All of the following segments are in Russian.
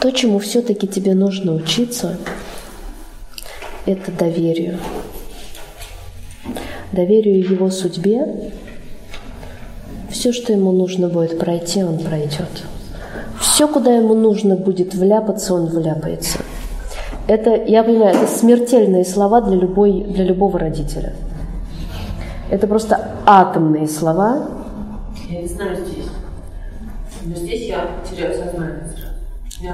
То, чему все-таки тебе нужно учиться, это доверию. Доверию его судьбе. Все, что ему нужно будет пройти, он пройдет. Все, куда ему нужно будет вляпаться, он вляпается. Это, я понимаю, это смертельные слова для, любой, для любого родителя. Это просто атомные слова. Я не знаю здесь. Но здесь я теряю сознание.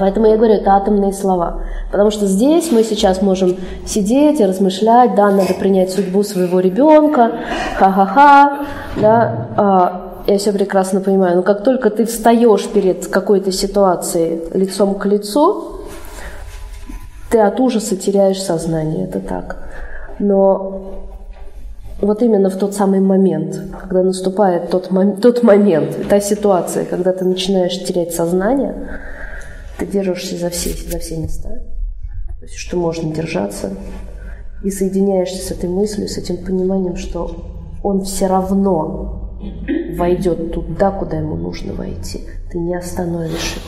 Поэтому я говорю, это атомные слова. Потому что здесь мы сейчас можем сидеть и размышлять, да, надо принять судьбу своего ребенка, ха-ха-ха, да, а, я все прекрасно понимаю, но как только ты встаешь перед какой-то ситуацией лицом к лицу, ты от ужаса теряешь сознание, это так. Но вот именно в тот самый момент, когда наступает тот, мом- тот момент, та ситуация, когда ты начинаешь терять сознание, ты держишься за все, за все места, то есть, что можно держаться, и соединяешься с этой мыслью, с этим пониманием, что он все равно войдет туда, куда ему нужно войти. Ты не остановишь его.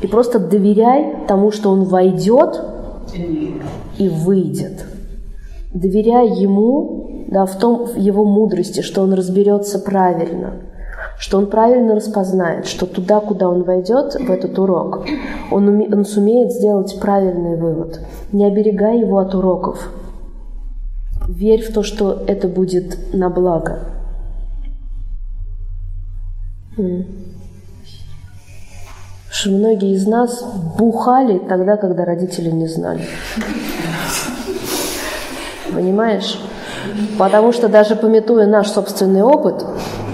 И просто доверяй тому, что он войдет и выйдет. Доверяй ему, да, в том, в его мудрости, что он разберется правильно, что он правильно распознает, что туда, куда он войдет, в этот урок, он, уме, он сумеет сделать правильный вывод. Не оберегай его от уроков. Верь в то, что это будет на благо. Что многие из нас бухали тогда, когда родители не знали. Понимаешь? Потому что даже пометуя наш собственный опыт,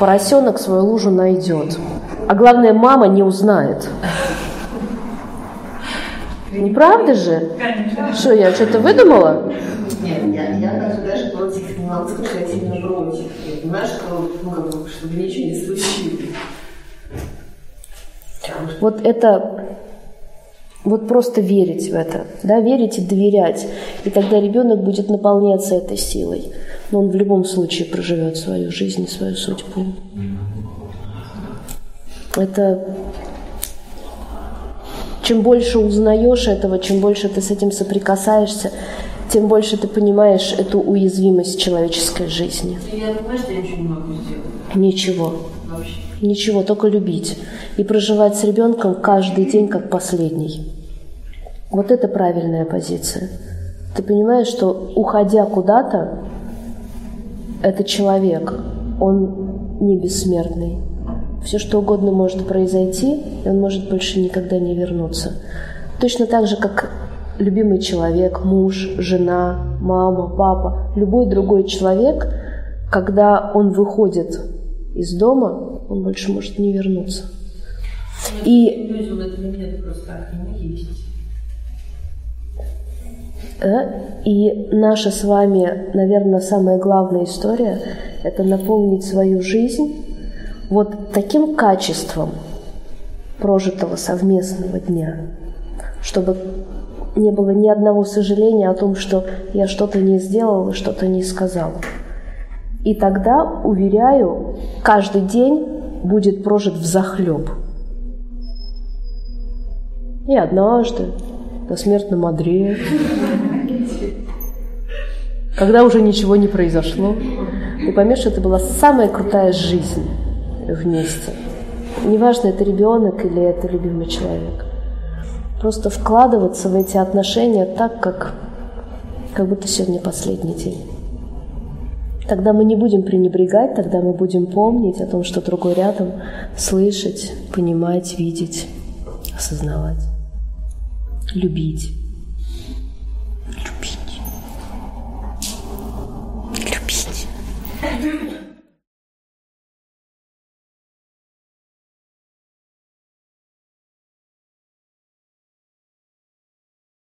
поросенок свою лужу найдет. А главное, мама не узнает. Не правда же? Конечно. Что, я что-то выдумала? Нет, я, я даже, даже против, не могу сказать, я сильно против. Я понимаю, что, ну, как бы, чтобы ничего не случилось. Вот это, вот просто верить в это, да, верить и доверять. И тогда ребенок будет наполняться этой силой. Но он в любом случае проживет свою жизнь и свою судьбу. Это чем больше узнаешь этого, чем больше ты с этим соприкасаешься, тем больше ты понимаешь эту уязвимость человеческой жизни. Я понимаю, что я ничего не могу сделать. Ничего. Вообще. Ничего, только любить. И проживать с ребенком каждый день как последний. Вот это правильная позиция. Ты понимаешь, что уходя куда-то, этот человек, он не бессмертный. Все что угодно может произойти, и он может больше никогда не вернуться. Точно так же, как любимый человек, муж, жена, мама, папа, любой другой человек, когда он выходит из дома, он больше может не вернуться. И, э, и наша с вами, наверное, самая главная история – это наполнить свою жизнь вот таким качеством прожитого совместного дня, чтобы не было ни одного сожаления о том, что я что-то не сделала, что-то не сказала. И тогда, уверяю, каждый день будет прожит в захлеб. И однажды, на смертном одре, когда уже ничего не произошло, ты поймешь, что это была самая крутая жизнь вместе. Неважно, это ребенок или это любимый человек. Просто вкладываться в эти отношения так, как, как будто сегодня последний день. Тогда мы не будем пренебрегать, тогда мы будем помнить о том, что другой рядом, слышать, понимать, видеть, осознавать, любить. Любить. Любить.